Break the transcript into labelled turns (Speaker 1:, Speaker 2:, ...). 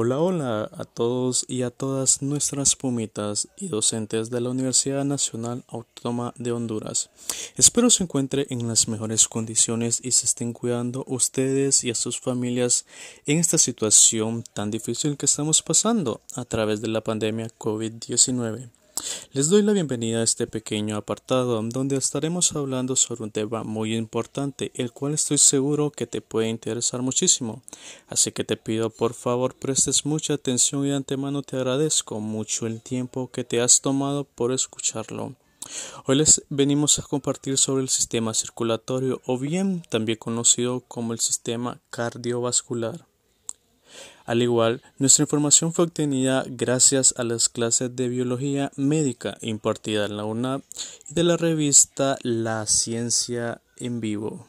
Speaker 1: Hola, hola a todos y a todas nuestras pumitas y docentes de la Universidad Nacional Autónoma de Honduras. Espero se encuentre en las mejores condiciones y se estén cuidando ustedes y a sus familias en esta situación tan difícil que estamos pasando a través de la pandemia COVID-19. Les doy la bienvenida a este pequeño apartado donde estaremos hablando sobre un tema muy importante, el cual estoy seguro que te puede interesar muchísimo. Así que te pido por favor prestes mucha atención y de antemano te agradezco mucho el tiempo que te has tomado por escucharlo. Hoy les venimos a compartir sobre el sistema circulatorio o bien también conocido como el sistema cardiovascular. Al igual, nuestra información fue obtenida gracias a las clases de biología médica impartidas en la UNAP y de la revista La Ciencia en Vivo.